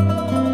Música